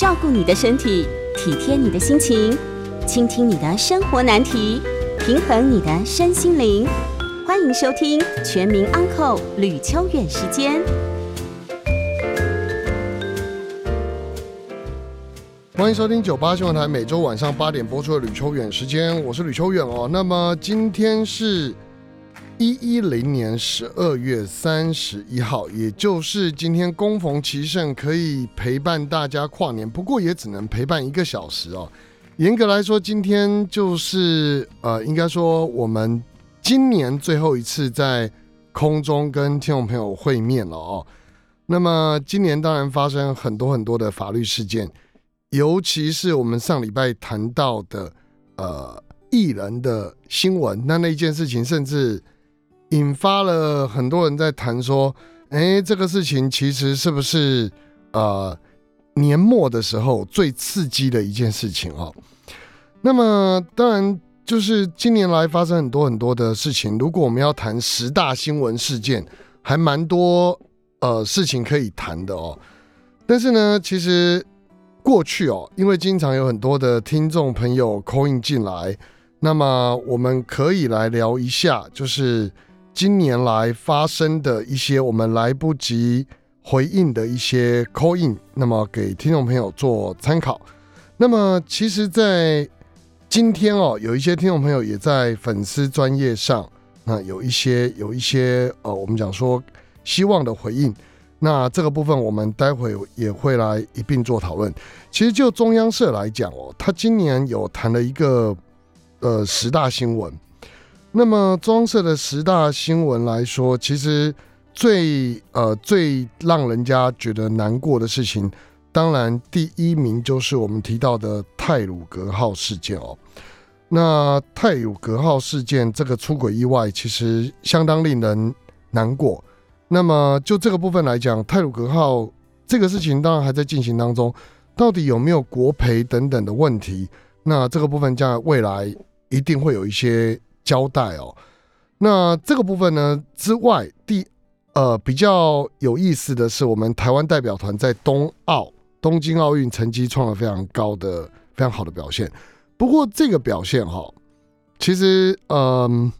照顾你的身体，体贴你的心情，倾听你的生活难题，平衡你的身心灵。欢迎收听《全民安扣吕秋远时间》。欢迎收听九八新闻台每周晚上八点播出的吕秋远时间，我是吕秋远哦。那么今天是一一零年十二月三十一号，也就是今天恭逢其盛，可以陪伴大家跨年。不过也只能陪伴一个小时哦。严格来说，今天就是呃，应该说我们今年最后一次在空中跟听众朋友会面了哦。那么今年当然发生很多很多的法律事件。尤其是我们上礼拜谈到的，呃，艺人的新闻，那那一件事情，甚至引发了很多人在谈说，哎，这个事情其实是不是呃年末的时候最刺激的一件事情哦？那么当然就是近年来发生很多很多的事情，如果我们要谈十大新闻事件，还蛮多呃事情可以谈的哦。但是呢，其实。过去哦，因为经常有很多的听众朋友 call in 进来，那么我们可以来聊一下，就是今年来发生的一些我们来不及回应的一些 call in，那么给听众朋友做参考。那么其实，在今天哦，有一些听众朋友也在粉丝专业上，那有一些有一些呃，我们讲说希望的回应。那这个部分我们待会也会来一并做讨论。其实就中央社来讲哦，他今年有谈了一个呃十大新闻。那么中社的十大新闻来说，其实最呃最让人家觉得难过的事情，当然第一名就是我们提到的泰鲁格号事件哦。那泰鲁格号事件这个出轨意外，其实相当令人难过。那么就这个部分来讲，泰鲁格号这个事情当然还在进行当中，到底有没有国赔等等的问题？那这个部分将来未来一定会有一些交代哦。那这个部分呢之外，第呃比较有意思的是，我们台湾代表团在冬奥东京奥运成绩创了非常高的、非常好的表现。不过这个表现哈，其实嗯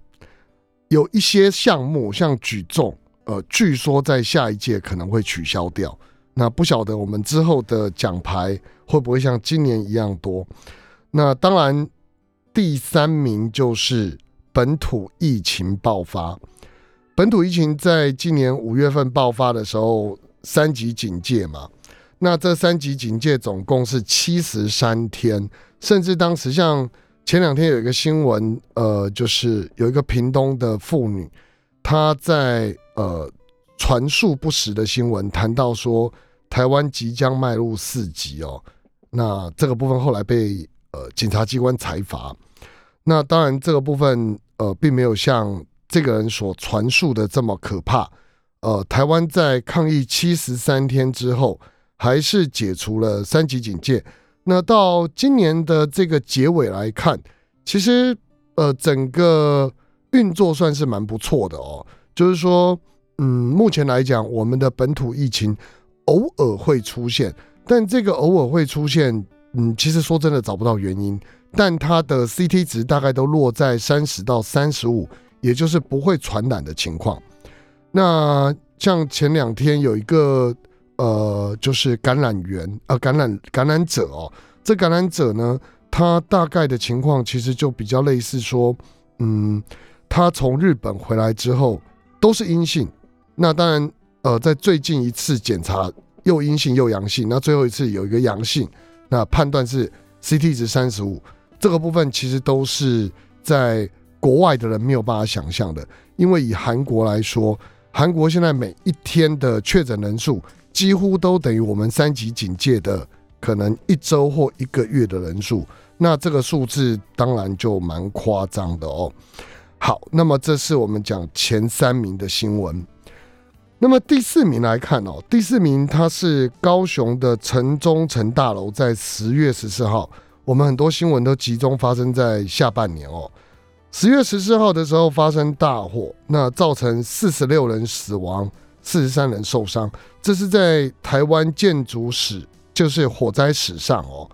有一些项目像举重。呃，据说在下一届可能会取消掉，那不晓得我们之后的奖牌会不会像今年一样多？那当然，第三名就是本土疫情爆发。本土疫情在今年五月份爆发的时候，三级警戒嘛。那这三级警戒总共是七十三天，甚至当时像前两天有一个新闻，呃，就是有一个屏东的妇女。她在呃传述不实的新闻，谈到说台湾即将迈入四级哦，那这个部分后来被呃警察机关裁罚。那当然这个部分呃并没有像这个人所传述的这么可怕。呃，台湾在抗疫七十三天之后，还是解除了三级警戒。那到今年的这个结尾来看，其实呃整个。运作算是蛮不错的哦，就是说，嗯，目前来讲，我们的本土疫情偶尔会出现，但这个偶尔会出现，嗯，其实说真的找不到原因，但它的 CT 值大概都落在三十到三十五，也就是不会传染的情况。那像前两天有一个呃，就是感染源呃，感染感染者哦，这感染者呢，他大概的情况其实就比较类似说，嗯。他从日本回来之后都是阴性，那当然，呃，在最近一次检查又阴性又阳性，那最后一次有一个阳性，那判断是 CT 值三十五，这个部分其实都是在国外的人没有办法想象的，因为以韩国来说，韩国现在每一天的确诊人数几乎都等于我们三级警戒的可能一周或一个月的人数，那这个数字当然就蛮夸张的哦。好，那么这是我们讲前三名的新闻。那么第四名来看哦，第四名它是高雄的城中城大楼，在十月十四号，我们很多新闻都集中发生在下半年哦。十月十四号的时候发生大火，那造成四十六人死亡，四十三人受伤，这是在台湾建筑史就是火灾史上哦，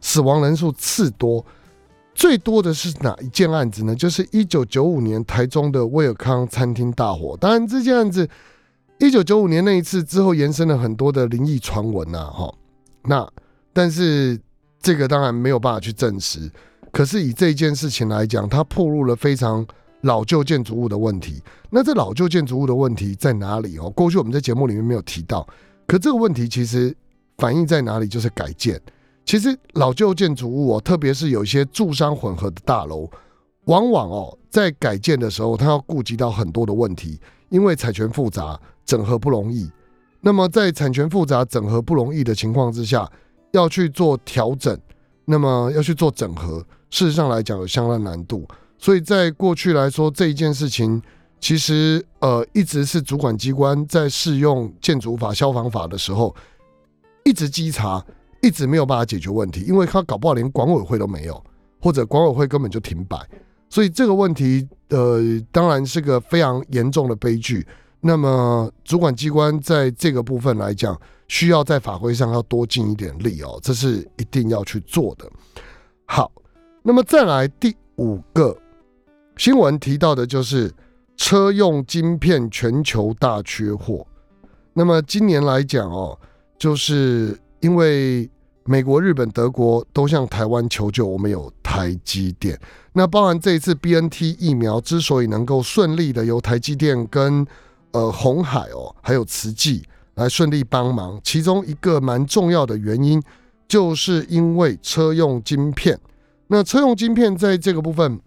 死亡人数次多，最多的是哪一件案子呢？就是一九九五年台中的威尔康餐厅大火。当然，这件案子一九九五年那一次之后，延伸了很多的灵异传闻呐，哈。那但是这个当然没有办法去证实。可是以这件事情来讲，它暴露了非常老旧建筑物的问题。那这老旧建筑物的问题在哪里哦？过去我们在节目里面没有提到，可这个问题其实反映在哪里？就是改建。其实老旧建筑物哦，特别是有一些住商混合的大楼，往往哦在改建的时候，它要顾及到很多的问题，因为产权复杂，整合不容易。那么在产权复杂、整合不容易的情况之下，要去做调整，那么要去做整合。事实上来讲有相当难度，所以在过去来说这一件事情，其实呃一直是主管机关在适用建筑法、消防法的时候，一直稽查，一直没有办法解决问题，因为他搞不好连管委会都没有，或者管委会根本就停摆，所以这个问题呃当然是个非常严重的悲剧。那么主管机关在这个部分来讲，需要在法规上要多尽一点力哦，这是一定要去做的。好。那么再来第五个新闻提到的就是车用晶片全球大缺货。那么今年来讲哦，就是因为美国、日本、德国都向台湾求救，我们有台积电。那包含这一次 B N T 疫苗之所以能够顺利的由台积电跟呃红海哦，还有慈济来顺利帮忙，其中一个蛮重要的原因，就是因为车用晶片。那车用晶片在这个部分，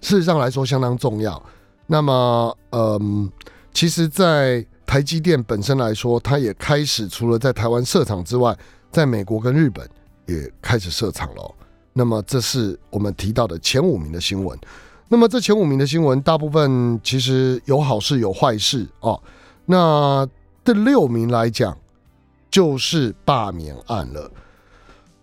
事实上来说相当重要。那么，嗯，其实，在台积电本身来说，它也开始除了在台湾设厂之外，在美国跟日本也开始设厂了。那么，这是我们提到的前五名的新闻。那么，这前五名的新闻，大部分其实有好事有坏事哦。那第六名来讲，就是罢免案了。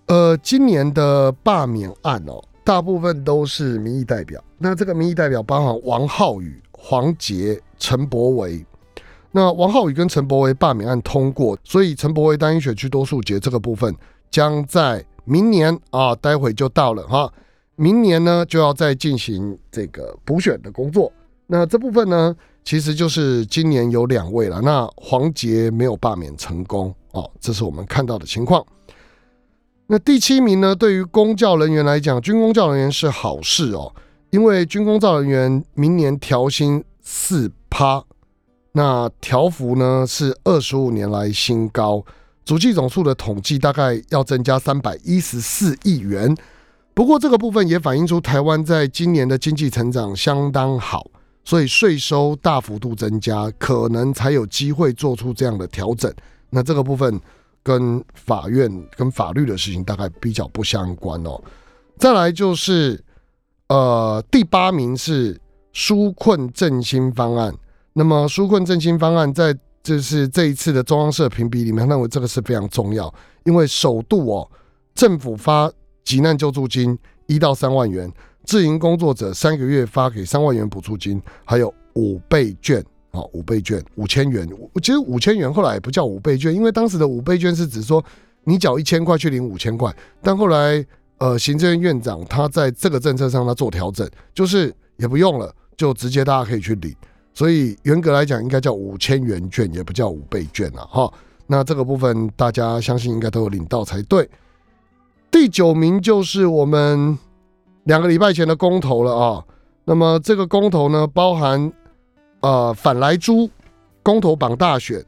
呃，今年的罢免案哦，大部分都是民意代表。那这个民意代表包含王浩宇、黄杰、陈柏维。那王浩宇跟陈柏维罢免案通过，所以陈柏维单一选区多数决这个部分将在明年啊，待会就到了哈。明年呢就要再进行这个补选的工作。那这部分呢，其实就是今年有两位了。那黄杰没有罢免成功哦，这是我们看到的情况。那第七名呢？对于公教人员来讲，军公教人员是好事哦，因为军公教人员明年调薪四趴，那调幅呢是二十五年来新高，主计总数的统计大概要增加三百一十四亿元。不过这个部分也反映出台湾在今年的经济成长相当好，所以税收大幅度增加，可能才有机会做出这样的调整。那这个部分。跟法院跟法律的事情大概比较不相关哦。再来就是，呃，第八名是纾困振兴方案。那么纾困振兴方案在就是这一次的中央社评比里面，认为这个是非常重要，因为首度哦，政府发急难救助金一到三万元，自营工作者三个月发给三万元补助金，还有五倍券。哦，五倍券五千元，其实五千元后来也不叫五倍券，因为当时的五倍券是指说你缴一千块去领五千块，但后来呃，行政院院长他在这个政策上他做调整，就是也不用了，就直接大家可以去领，所以严格来讲应该叫五千元券，也不叫五倍券了哈。那这个部分大家相信应该都有领到才对。第九名就是我们两个礼拜前的公投了啊，那么这个公投呢包含。呃，反莱猪、公投榜大选、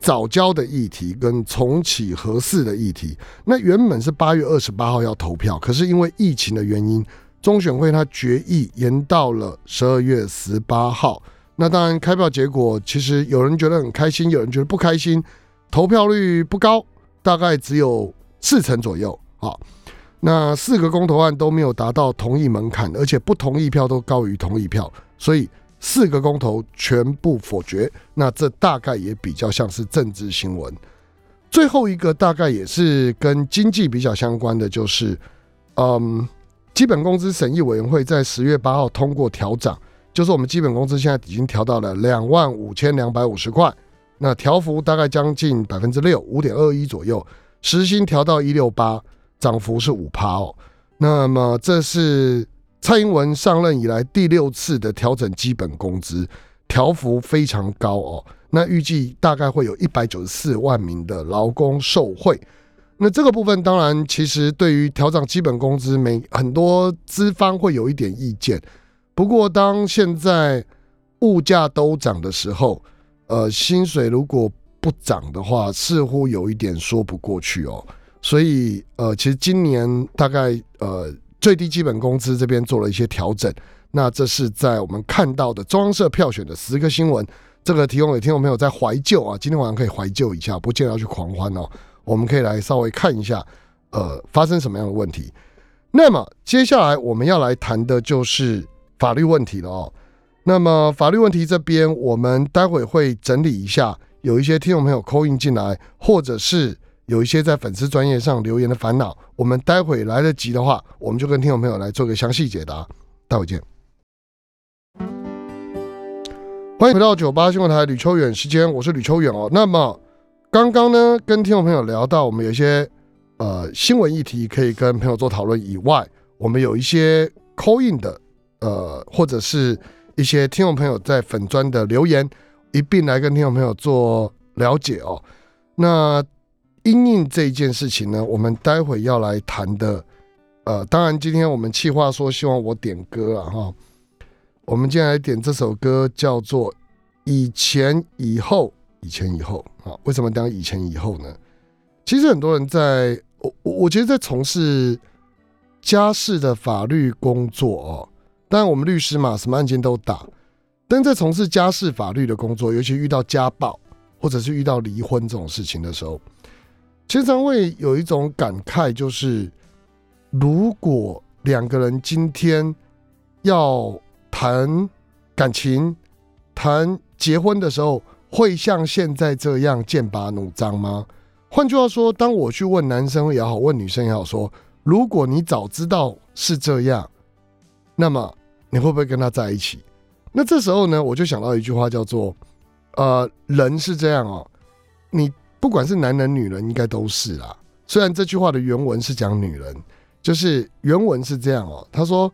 早交的议题跟重启核四的议题，那原本是八月二十八号要投票，可是因为疫情的原因，中选会他决议延到了十二月十八号。那当然，开票结果其实有人觉得很开心，有人觉得不开心，投票率不高，大概只有四成左右。好，那四个公投案都没有达到同意门槛，而且不同意票都高于同意票，所以。四个公投全部否决，那这大概也比较像是政治新闻。最后一个大概也是跟经济比较相关的，就是嗯，基本工资审议委员会在十月八号通过调涨，就是我们基本工资现在已经调到了两万五千两百五十块，那调幅大概将近百分之六，五点二一左右。时薪调到一六八，涨幅是五趴哦。那么这是蔡英文上任以来第六次的调整基本工资，调幅非常高哦。那预计大概会有一百九十四万名的劳工受惠。那这个部分当然，其实对于调整基本工资，每很多资方会有一点意见。不过，当现在物价都涨的时候，呃，薪水如果不涨的话，似乎有一点说不过去哦。所以，呃，其实今年大概呃最低基本工资这边做了一些调整。那这是在我们看到的中央社票选的十个新闻，这个提供给听众朋友在怀旧啊，今天晚上可以怀旧一下，不见得要去狂欢哦。我们可以来稍微看一下，呃，发生什么样的问题。那么接下来我们要来谈的就是法律问题了哦。那么法律问题这边，我们待会会整理一下，有一些听众朋友扣印进来，或者是有一些在粉丝专业上留言的烦恼，我们待会来得及的话，我们就跟听众朋友来做个详细解答。待会见。欢迎回到九八新闻台吕秋远时间，我是吕秋远哦。那么刚刚呢，跟听众朋友聊到，我们有一些呃新闻议题可以跟朋友做讨论以外，我们有一些扣印的呃，或者是一些听众朋友在粉砖的留言，一并来跟听众朋友做了解哦。那因应这一件事情呢，我们待会要来谈的，呃，当然今天我们企划说希望我点歌了哈，我们今天来点这首歌叫做《以前以后》。以前以后啊，为什么讲以前以后呢？其实很多人在我我觉得在从事家事的法律工作哦，当然我们律师嘛，什么案件都打。但在从事家事法律的工作，尤其遇到家暴或者是遇到离婚这种事情的时候，经常会有一种感慨，就是如果两个人今天要谈感情、谈结婚的时候，会像现在这样剑拔弩张吗？换句话说，当我去问男生也好，问女生也好，说如果你早知道是这样，那么你会不会跟他在一起？那这时候呢，我就想到一句话，叫做“呃，人是这样哦，你不管是男人女人，应该都是啦。虽然这句话的原文是讲女人，就是原文是这样哦。他说，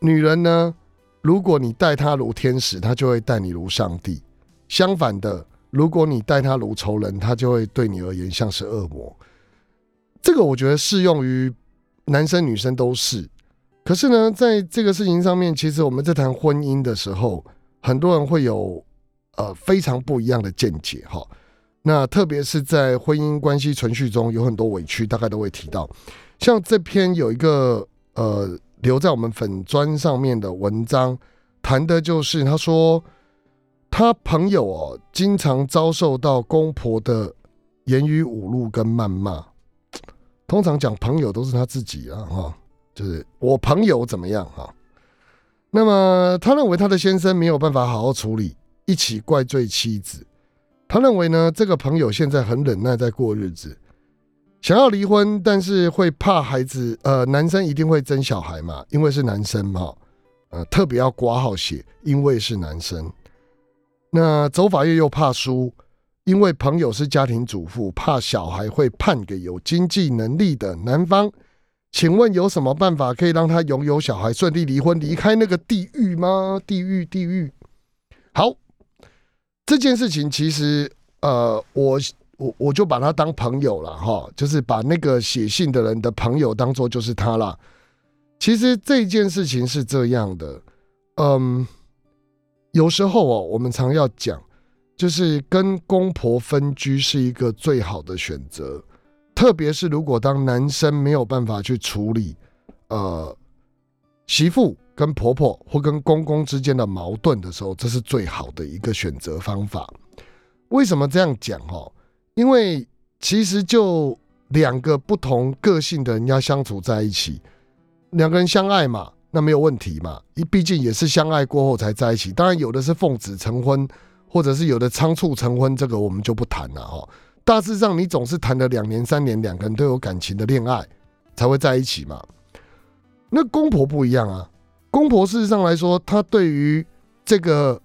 女人呢，如果你待她如天使，她就会待你如上帝。”相反的，如果你待她如仇人，她就会对你而言像是恶魔。这个我觉得适用于男生女生都是。可是呢，在这个事情上面，其实我们在谈婚姻的时候，很多人会有呃非常不一样的见解哈。那特别是在婚姻关系存续中有很多委屈，大概都会提到。像这篇有一个呃留在我们粉砖上面的文章，谈的就是他说。他朋友哦，经常遭受到公婆的言语侮辱跟谩骂。通常讲朋友都是他自己啊，哈，就是我朋友怎么样哈。那么他认为他的先生没有办法好好处理，一起怪罪妻子。他认为呢，这个朋友现在很忍耐在过日子，想要离婚，但是会怕孩子，呃，男生一定会争小孩嘛，因为是男生嘛，呃，特别要挂号写，因为是男生。那走法院又怕输，因为朋友是家庭主妇，怕小孩会判给有经济能力的男方。请问有什么办法可以让他拥有小孩，顺利离婚，离开那个地狱吗？地狱，地狱。好，这件事情其实，呃，我我我就把他当朋友了哈，就是把那个写信的人的朋友当做就是他了。其实这件事情是这样的，嗯。有时候哦，我们常要讲，就是跟公婆分居是一个最好的选择，特别是如果当男生没有办法去处理，呃，媳妇跟婆婆或跟公公之间的矛盾的时候，这是最好的一个选择方法。为什么这样讲？哦？因为其实就两个不同个性的人要相处在一起，两个人相爱嘛。那没有问题嘛？一毕竟也是相爱过后才在一起。当然有的是奉子成婚，或者是有的仓促成婚，这个我们就不谈了哈。大致上，你总是谈了两年、三年，两个人都有感情的恋爱才会在一起嘛。那公婆不一样啊，公婆事实上来说，他对于这个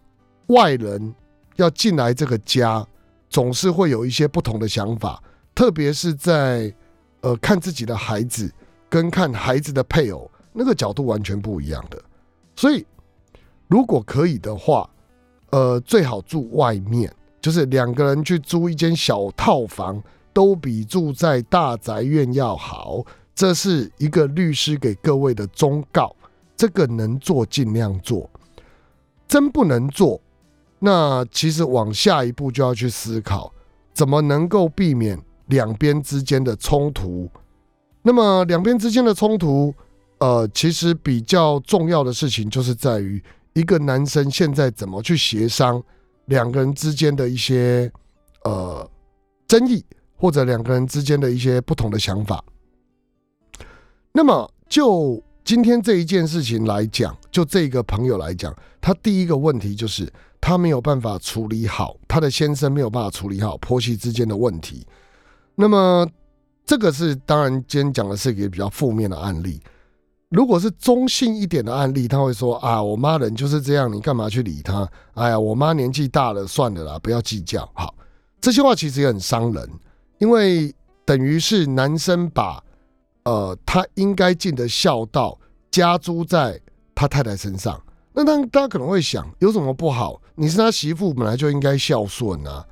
外人要进来这个家，总是会有一些不同的想法。特别是在呃看自己的孩子跟看孩子的配偶，那个角度完全不一样的。所以，如果可以的话，呃，最好住外面，就是两个人去租一间小套房，都比住在大宅院要好。这是一个律师给各位的忠告，这个能做尽量做，真不能做，那其实往下一步就要去思考，怎么能够避免两边之间的冲突。那么两边之间的冲突。呃，其实比较重要的事情就是在于一个男生现在怎么去协商两个人之间的一些呃争议，或者两个人之间的一些不同的想法。那么就今天这一件事情来讲，就这个朋友来讲，他第一个问题就是他没有办法处理好他的先生没有办法处理好婆媳之间的问题。那么这个是当然，今天讲的是一个比较负面的案例。如果是中性一点的案例，他会说啊，我妈人就是这样，你干嘛去理她？哎呀，我妈年纪大了，算了啦，不要计较。好，这些话其实也很伤人，因为等于是男生把呃他应该尽的孝道加诸在他太太身上。那当大家可能会想，有什么不好？你是他媳妇，本来就应该孝顺啊。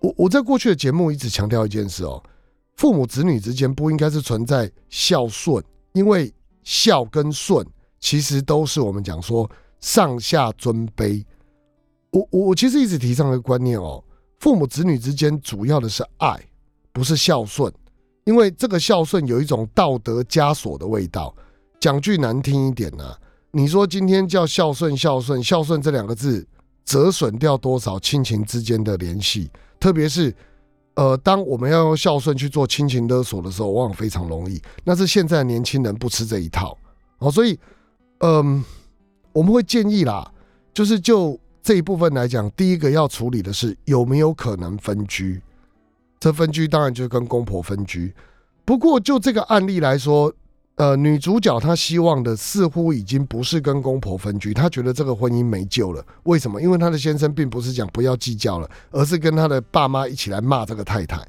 我我在过去的节目一直强调一件事哦，父母子女之间不应该是存在孝顺，因为。孝跟顺其实都是我们讲说上下尊卑。我我我其实一直提倡一个观念哦，父母子女之间主要的是爱，不是孝顺。因为这个孝顺有一种道德枷锁的味道。讲句难听一点呢，你说今天叫孝顺孝顺孝顺这两个字，折损掉多少亲情之间的联系？特别是。呃，当我们要用孝顺去做亲情勒索的时候，往往非常容易。那是现在年轻人不吃这一套哦，所以，嗯，我们会建议啦，就是就这一部分来讲，第一个要处理的是有没有可能分居。这分居当然就是跟公婆分居。不过就这个案例来说。呃，女主角她希望的似乎已经不是跟公婆分居，她觉得这个婚姻没救了。为什么？因为她的先生并不是讲不要计较了，而是跟她的爸妈一起来骂这个太太。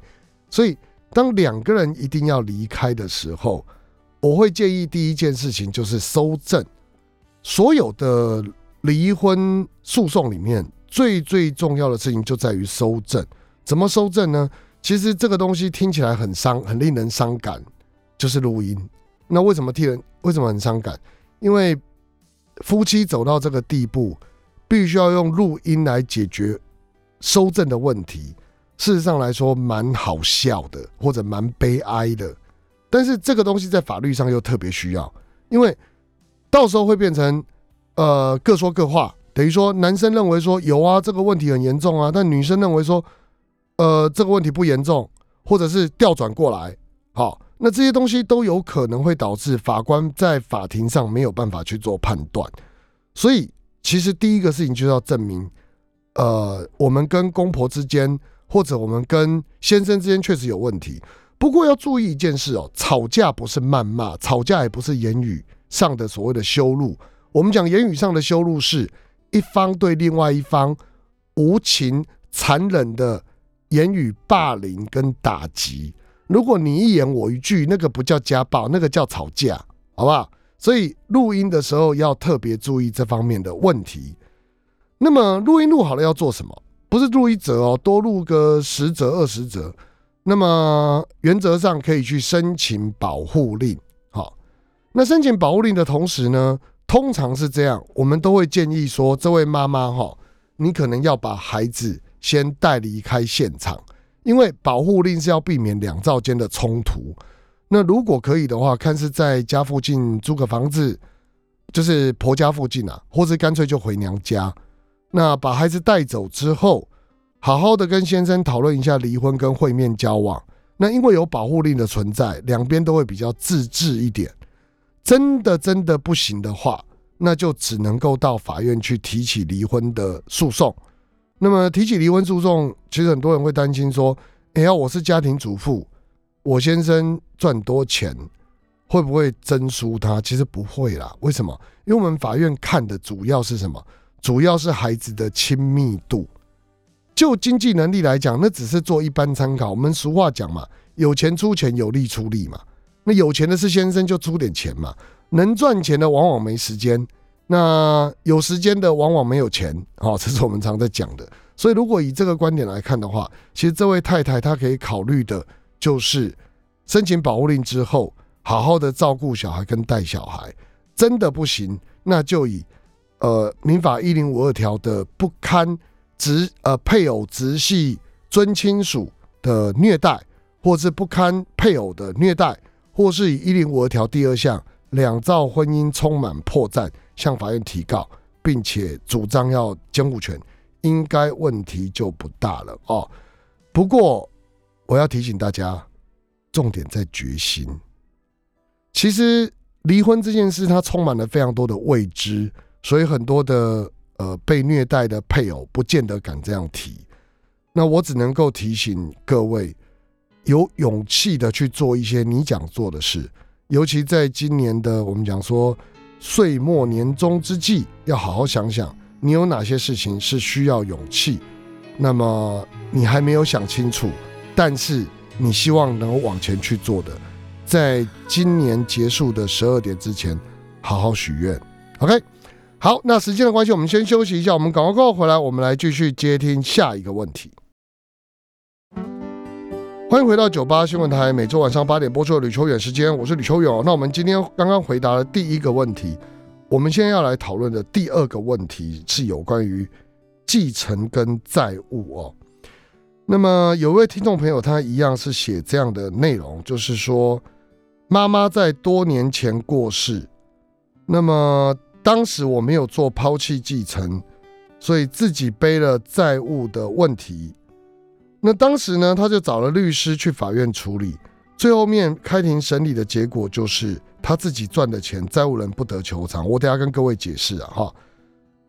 所以，当两个人一定要离开的时候，我会建议第一件事情就是收证。所有的离婚诉讼里面，最最重要的事情就在于收证。怎么收证呢？其实这个东西听起来很伤，很令人伤感，就是录音。那为什么替人？为什么很伤感？因为夫妻走到这个地步，必须要用录音来解决收证的问题。事实上来说，蛮好笑的，或者蛮悲哀的。但是这个东西在法律上又特别需要，因为到时候会变成呃各说各话，等于说男生认为说有啊这个问题很严重啊，但女生认为说呃这个问题不严重，或者是调转过来，好。那这些东西都有可能会导致法官在法庭上没有办法去做判断，所以其实第一个事情就是要证明，呃，我们跟公婆之间，或者我们跟先生之间确实有问题。不过要注意一件事哦，吵架不是谩骂，吵架也不是言语上的所谓的羞辱。我们讲言语上的羞辱，是一方对另外一方无情、残忍的言语霸凌跟打击。如果你一言我一句，那个不叫家暴，那个叫吵架，好不好？所以录音的时候要特别注意这方面的问题。那么录音录好了要做什么？不是录一折哦，多录个十折、二十折。那么原则上可以去申请保护令。好，那申请保护令的同时呢，通常是这样，我们都会建议说，这位妈妈哈，你可能要把孩子先带离开现场。因为保护令是要避免两造间的冲突，那如果可以的话，看是在家附近租个房子，就是婆家附近啊，或者干脆就回娘家。那把孩子带走之后，好好的跟先生讨论一下离婚跟会面交往。那因为有保护令的存在，两边都会比较自治一点。真的真的不行的话，那就只能够到法院去提起离婚的诉讼。那么提起离婚诉讼，其实很多人会担心说：“哎呀，我是家庭主妇，我先生赚多钱，会不会争输他？”其实不会啦。为什么？因为我们法院看的主要是什么？主要是孩子的亲密度。就经济能力来讲，那只是做一般参考。我们俗话讲嘛，有钱出钱，有力出力嘛。那有钱的是先生，就出点钱嘛。能赚钱的往往没时间，那有时间的往往没有钱。哦，这是我们常在讲的。所以，如果以这个观点来看的话，其实这位太太她可以考虑的就是申请保护令之后，好好的照顾小孩跟带小孩。真的不行，那就以呃民法一零五二条的不堪直呃配偶直系尊亲属的虐待，或是不堪配偶的虐待，或是以一零五二条第二项两造婚姻充满破绽，向法院提告，并且主张要监护权。应该问题就不大了哦。不过我要提醒大家，重点在决心。其实离婚这件事，它充满了非常多的未知，所以很多的呃被虐待的配偶不见得敢这样提。那我只能够提醒各位，有勇气的去做一些你想做的事，尤其在今年的我们讲说岁末年终之际，要好好想想。你有哪些事情是需要勇气？那么你还没有想清楚，但是你希望能够往前去做的，在今年结束的十二点之前，好好许愿。OK，好，那时间的关系，我们先休息一下，我们广告过后回来，我们来继续接听下一个问题。欢迎回到九八新闻台，每周晚上八点播出的吕秋远时间，我是吕秋远。那我们今天刚刚回答了第一个问题。我们现在要来讨论的第二个问题是有关于继承跟债务哦。那么有位听众朋友，他一样是写这样的内容，就是说妈妈在多年前过世，那么当时我没有做抛弃继承，所以自己背了债务的问题。那当时呢，他就找了律师去法院处理，最后面开庭审理的结果就是。他自己赚的钱，债务人不得求偿。我等下跟各位解释啊，哈。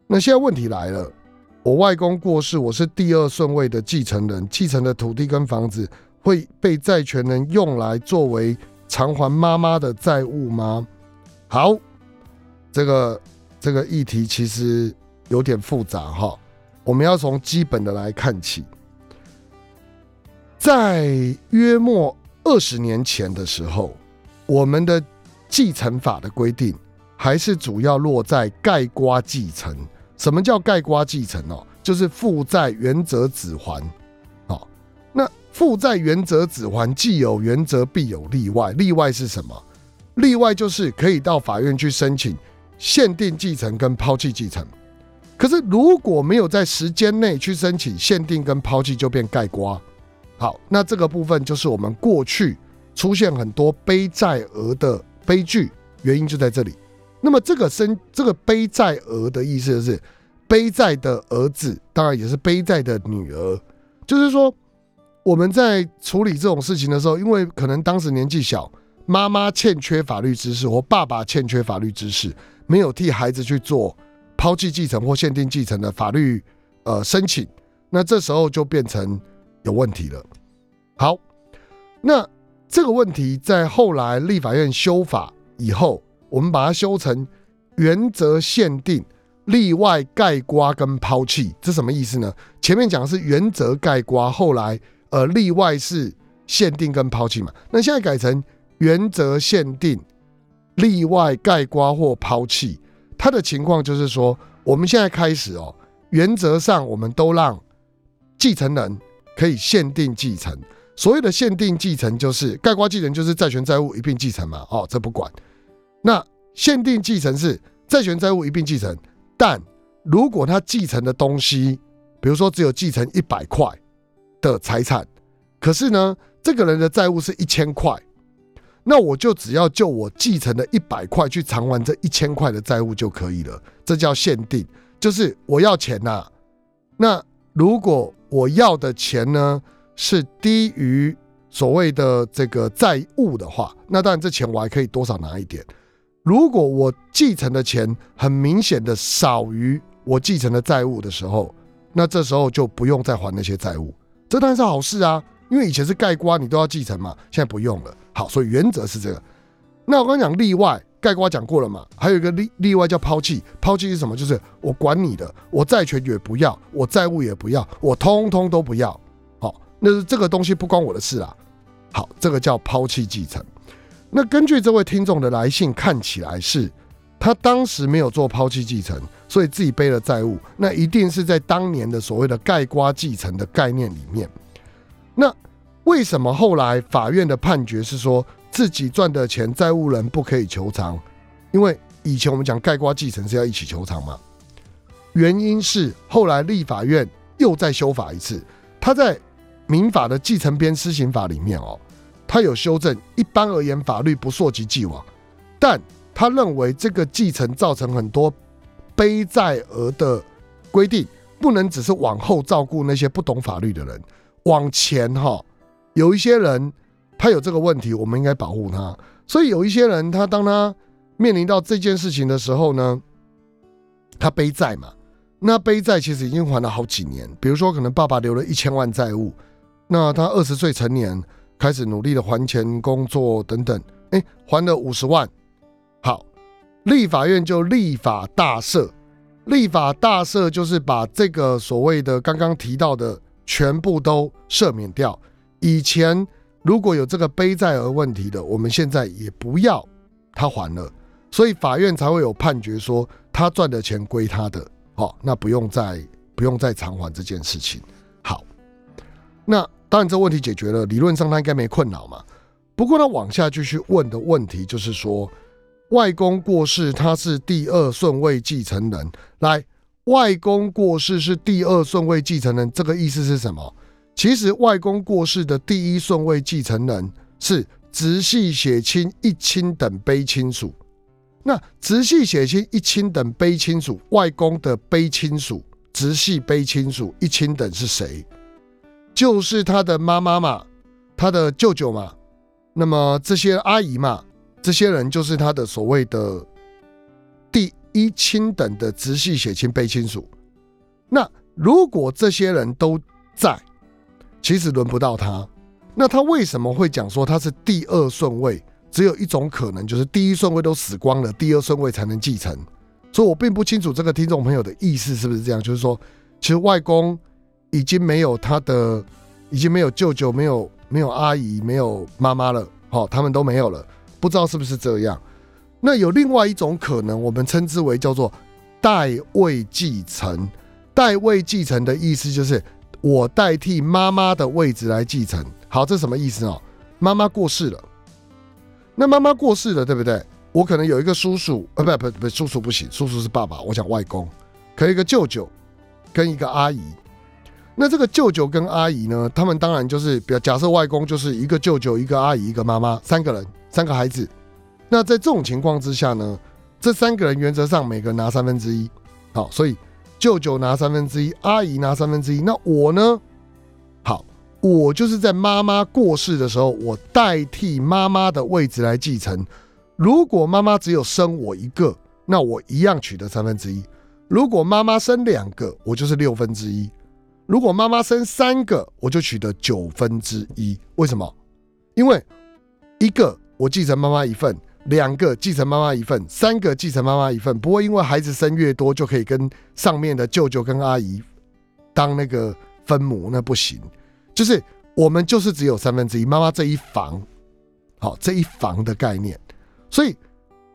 那现在问题来了，我外公过世，我是第二顺位的继承人，继承的土地跟房子会被债权人用来作为偿还妈妈的债务吗？好，这个这个议题其实有点复杂哈。我们要从基本的来看起，在约莫二十年前的时候，我们的继承法的规定还是主要落在盖瓜继承。什么叫盖瓜继承哦？就是负债原则子还。好，那负债原则子还，既有原则必有例外。例外是什么？例外就是可以到法院去申请限定继承跟抛弃继承。可是如果没有在时间内去申请限定跟抛弃，就变盖瓜。好，那这个部分就是我们过去出现很多背债额的。悲剧原因就在这里。那么这个生这个背债儿的意思就是背债的儿子，当然也是背债的女儿。就是说我们在处理这种事情的时候，因为可能当时年纪小，妈妈欠缺法律知识，或爸爸欠缺法律知识，没有替孩子去做抛弃继承或限定继承的法律呃申请，那这时候就变成有问题了。好，那。这个问题在后来立法院修法以后，我们把它修成原则限定、例外盖刮跟抛弃，这什么意思呢？前面讲的是原则盖刮，后来呃例外是限定跟抛弃嘛？那现在改成原则限定、例外盖刮或抛弃，它的情况就是说，我们现在开始哦，原则上我们都让继承人可以限定继承。所谓的限定继承就是盖瓜继承，就是债权债务一并继承嘛。哦，这不管。那限定继承是债权债务一并继承，但如果他继承的东西，比如说只有继承一百块的财产，可是呢，这个人的债务是一千块，那我就只要就我继承的一百块去偿还这一千块的债务就可以了。这叫限定，就是我要钱呐。那如果我要的钱呢？是低于所谓的这个债务的话，那当然这钱我还可以多少拿一点。如果我继承的钱很明显的少于我继承的债务的时候，那这时候就不用再还那些债务，这当然是好事啊。因为以前是盖棺你都要继承嘛，现在不用了。好，所以原则是这个。那我刚讲例外，盖瓜讲过了嘛，还有一个例例外叫抛弃，抛弃是什么？就是我管你的，我债权也不要，我债务也不要，我通通都不要。好，那是这个东西不关我的事啊。好，这个叫抛弃继承。那根据这位听众的来信，看起来是他当时没有做抛弃继承，所以自己背了债务。那一定是在当年的所谓的盖瓜继承的概念里面。那为什么后来法院的判决是说自己赚的钱债务人不可以求偿？因为以前我们讲盖瓜继承是要一起求偿嘛。原因是后来立法院又再修法一次，他在民法的继承编施行法里面哦。他有修正，一般而言，法律不溯及既往，但他认为这个继承造成很多背债额的规定，不能只是往后照顾那些不懂法律的人，往前哈，有一些人他有这个问题，我们应该保护他。所以有一些人，他当他面临到这件事情的时候呢，他背债嘛，那背债其实已经还了好几年，比如说可能爸爸留了一千万债务，那他二十岁成年。开始努力的还钱、工作等等，哎，还了五十万。好，立法院就立法大赦，立法大赦就是把这个所谓的刚刚提到的全部都赦免掉。以前如果有这个背债额问题的，我们现在也不要他还了，所以法院才会有判决说他赚的钱归他的。好，那不用再不用再偿还这件事情。好，那。当然，这问题解决了，理论上他应该没困扰嘛。不过他往下继续问的问题就是说，外公过世，他是第二顺位继承人。来，外公过世是第二顺位继承人，这个意思是什么？其实外公过世的第一顺位继承人是直系血亲一亲等卑亲属。那直系血亲一亲等卑亲属，外公的卑亲属、直系卑亲属一亲等是谁？就是他的妈妈嘛，他的舅舅嘛，那么这些阿姨嘛，这些人就是他的所谓的第一亲等的直系血亲卑亲属。那如果这些人都在，其实轮不到他。那他为什么会讲说他是第二顺位？只有一种可能，就是第一顺位都死光了，第二顺位才能继承。所以我并不清楚这个听众朋友的意思是不是这样，就是说，其实外公。已经没有他的，已经没有舅舅，没有没有阿姨，没有妈妈了，好，他们都没有了，不知道是不是这样。那有另外一种可能，我们称之为叫做代位继承。代位继承的意思就是我代替妈妈的位置来继承。好，这什么意思哦？妈妈过世了，那妈妈过世了，对不对？我可能有一个叔叔，呃，不不不，叔叔不行，叔叔是爸爸，我讲外公，可以一个舅舅跟一个阿姨。那这个舅舅跟阿姨呢？他们当然就是，比假设外公就是一个舅舅、一个阿姨、一个妈妈，三个人，三个孩子。那在这种情况之下呢，这三个人原则上每个人拿三分之一。好，所以舅舅拿三分之一，阿姨拿三分之一。那我呢？好，我就是在妈妈过世的时候，我代替妈妈的位置来继承。如果妈妈只有生我一个，那我一样取得三分之一；如果妈妈生两个，我就是六分之一。如果妈妈生三个，我就取得九分之一。为什么？因为一个我继承妈妈一份，两个继承妈妈一份，三个继承妈妈一份。不会因为孩子生越多就可以跟上面的舅舅跟阿姨当那个分母，那不行。就是我们就是只有三分之一，妈妈这一房，好这一房的概念。所以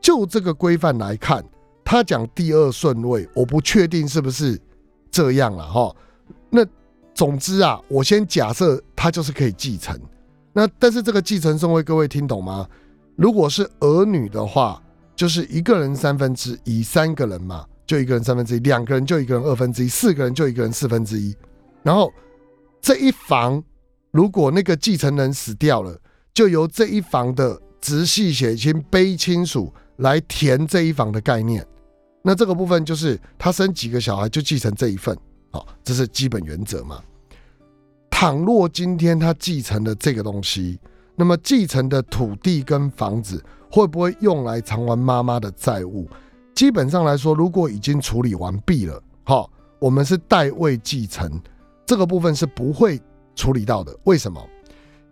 就这个规范来看，他讲第二顺位，我不确定是不是这样了哈。那总之啊，我先假设他就是可以继承。那但是这个继承顺位，各位听懂吗？如果是儿女的话，就是一个人三分之一，三个人嘛，就一个人三分之一；两个人就一个人二分之一；四个人就一个人四分之一。然后这一房，如果那个继承人死掉了，就由这一房的直系血亲卑亲属来填这一房的概念。那这个部分就是他生几个小孩就继承这一份。好，这是基本原则嘛？倘若今天他继承了这个东西，那么继承的土地跟房子会不会用来偿还妈妈的债务？基本上来说，如果已经处理完毕了，好，我们是代位继承，这个部分是不会处理到的。为什么？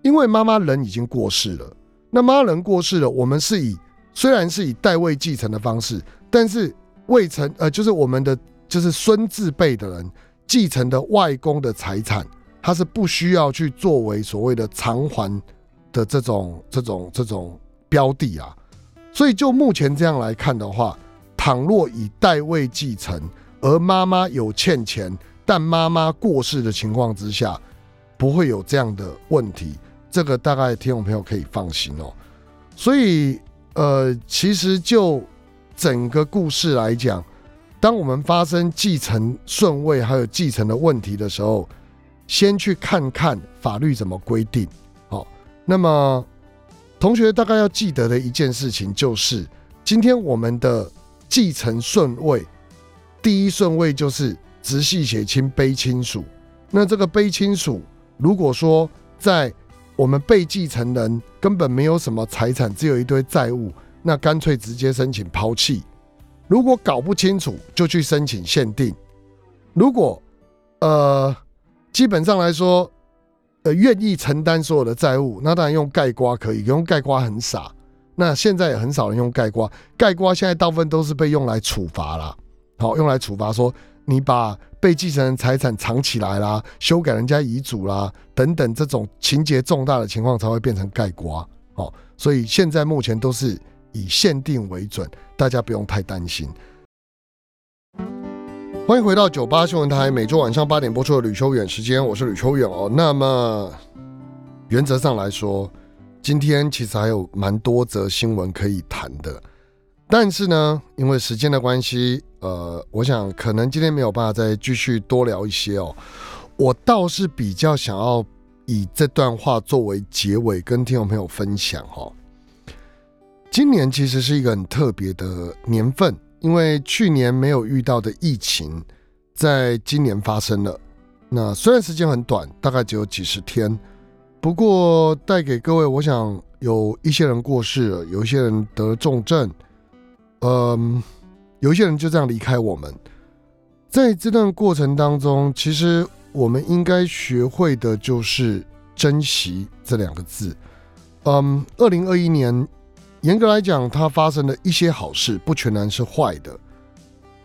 因为妈妈人已经过世了。那妈人过世了，我们是以虽然是以代位继承的方式，但是未成呃，就是我们的就是孙字辈的人继承的外公的财产，他是不需要去作为所谓的偿还的这种这种这种标的啊。所以就目前这样来看的话，倘若以代位继承，而妈妈有欠钱，但妈妈过世的情况之下，不会有这样的问题。这个大概听众朋友可以放心哦。所以，呃，其实就整个故事来讲，当我们发生继承顺位还有继承的问题的时候，先去看看法律怎么规定。那么同学大概要记得的一件事情就是，今天我们的继承顺位，第一顺位就是直系血亲卑亲属。那这个卑亲属，如果说在我们被继承人根本没有什么财产，只有一堆债务，那干脆直接申请抛弃。如果搞不清楚，就去申请限定。如果呃，基本上来说，呃，愿意承担所有的债务，那当然用盖瓜可以，用盖瓜很傻。那现在也很少人用盖瓜，盖瓜现在大部分都是被用来处罚了，好，用来处罚说。你把被继承人财产藏起来啦，修改人家遗嘱啦，等等这种情节重大的情况才会变成盖瓜哦。所以现在目前都是以限定为准，大家不用太担心。欢迎回到九八新闻台，每周晚上八点播出的吕秋远时间，我是吕秋远哦。那么原则上来说，今天其实还有蛮多则新闻可以谈的。但是呢，因为时间的关系，呃，我想可能今天没有办法再继续多聊一些哦。我倒是比较想要以这段话作为结尾，跟听众朋友分享哈。今年其实是一个很特别的年份，因为去年没有遇到的疫情，在今年发生了。那虽然时间很短，大概只有几十天，不过带给各位，我想有一些人过世了，有一些人得了重症。嗯，有一些人就这样离开我们，在这段过程当中，其实我们应该学会的就是珍惜这两个字。嗯，二零二一年，严格来讲，它发生了一些好事，不全然是坏的。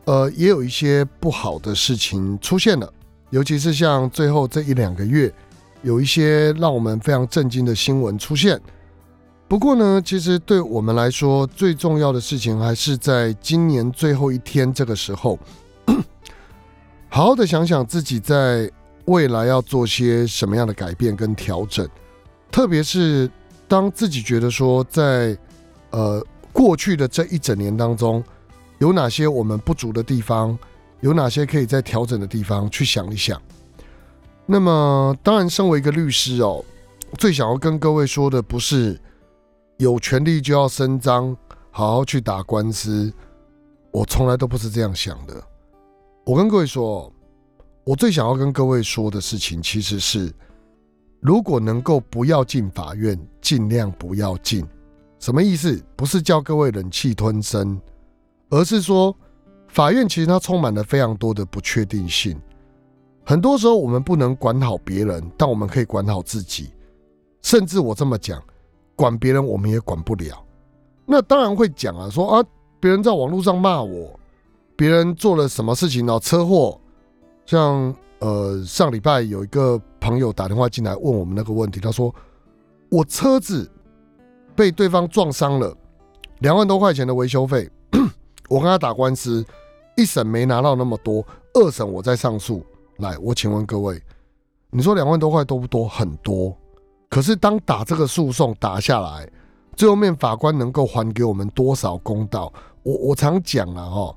呃，也有一些不好的事情出现了，尤其是像最后这一两个月，有一些让我们非常震惊的新闻出现。不过呢，其实对我们来说，最重要的事情还是在今年最后一天这个时候，好好的想想自己在未来要做些什么样的改变跟调整。特别是当自己觉得说，在呃过去的这一整年当中，有哪些我们不足的地方，有哪些可以在调整的地方，去想一想。那么，当然，身为一个律师哦，最想要跟各位说的不是。有权利就要伸张，好好去打官司。我从来都不是这样想的。我跟各位说，我最想要跟各位说的事情，其实是如果能够不要进法院，尽量不要进。什么意思？不是叫各位忍气吞声，而是说法院其实它充满了非常多的不确定性。很多时候我们不能管好别人，但我们可以管好自己。甚至我这么讲。管别人我们也管不了，那当然会讲啊，说啊，别人在网络上骂我，别人做了什么事情呢？车祸，像呃上礼拜有一个朋友打电话进来问我们那个问题，他说我车子被对方撞伤了，两万多块钱的维修费，我跟他打官司，一审没拿到那么多，二审我再上诉，来，我请问各位，你说两万多块多不多？很多。可是，当打这个诉讼打下来，最后面法官能够还给我们多少公道？我我常讲了哈，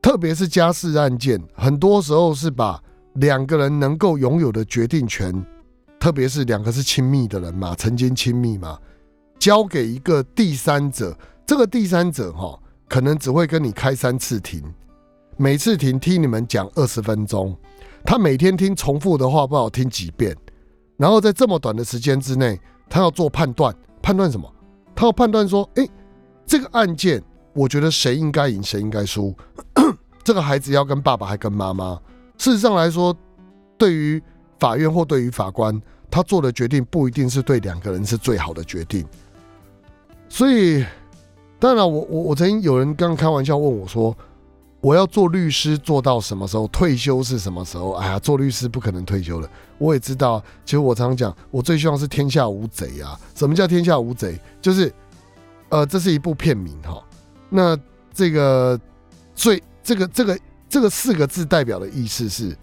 特别是家事案件，很多时候是把两个人能够拥有的决定权，特别是两个是亲密的人嘛，曾经亲密嘛，交给一个第三者。这个第三者哈，可能只会跟你开三次庭，每次庭听你们讲二十分钟，他每天听重复的话，不好听几遍。然后在这么短的时间之内，他要做判断，判断什么？他要判断说，哎，这个案件，我觉得谁应该赢，谁应该输？这个孩子要跟爸爸还跟妈妈？事实上来说，对于法院或对于法官，他做的决定不一定是对两个人是最好的决定。所以，当然，我我我曾经有人刚开玩笑问我说，我要做律师做到什么时候？退休是什么时候？哎呀，做律师不可能退休了。我也知道，其实我常常讲，我最希望是天下无贼啊。什么叫天下无贼？就是呃，这是一部片名哈。那这个最这个这个这个四个字代表的意思是，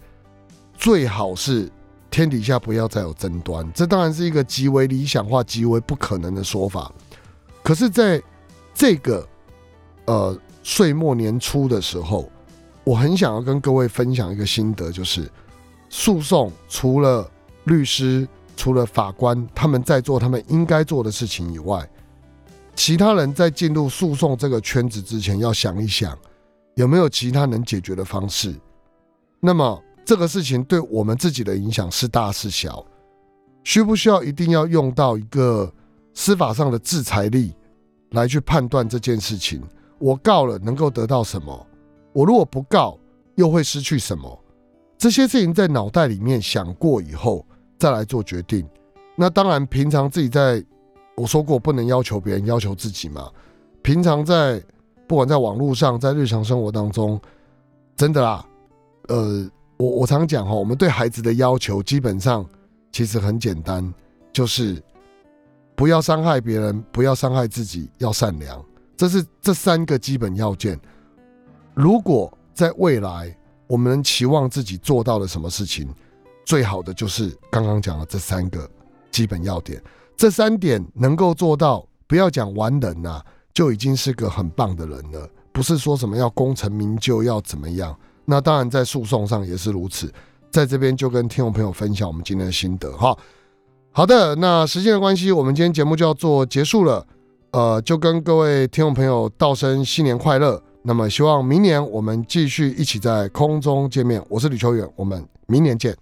最好是天底下不要再有争端。这当然是一个极为理想化、极为不可能的说法。可是，在这个呃岁末年初的时候，我很想要跟各位分享一个心得，就是诉讼除了律师、除了法官他们在做他们应该做的事情以外，其他人在进入诉讼这个圈子之前，要想一想有没有其他能解决的方式。那么这个事情对我们自己的影响是大是小？需不需要一定要用到一个司法上的制裁力？来去判断这件事情，我告了能够得到什么？我如果不告，又会失去什么？这些事情在脑袋里面想过以后，再来做决定。那当然，平常自己在，我说过不能要求别人，要求自己嘛。平常在，不管在网络上，在日常生活当中，真的啦，呃，我我常讲哈，我们对孩子的要求基本上其实很简单，就是。不要伤害别人，不要伤害自己，要善良，这是这三个基本要件。如果在未来我们期望自己做到了什么事情，最好的就是刚刚讲的这三个基本要点。这三点能够做到，不要讲完人呐，就已经是个很棒的人了。不是说什么要功成名就，要怎么样？那当然在诉讼上也是如此。在这边就跟听众朋友分享我们今天的心得哈。好的，那时间的关系，我们今天节目就要做结束了。呃，就跟各位听众朋友道声新年快乐。那么，希望明年我们继续一起在空中见面。我是吕秋远，我们明年见。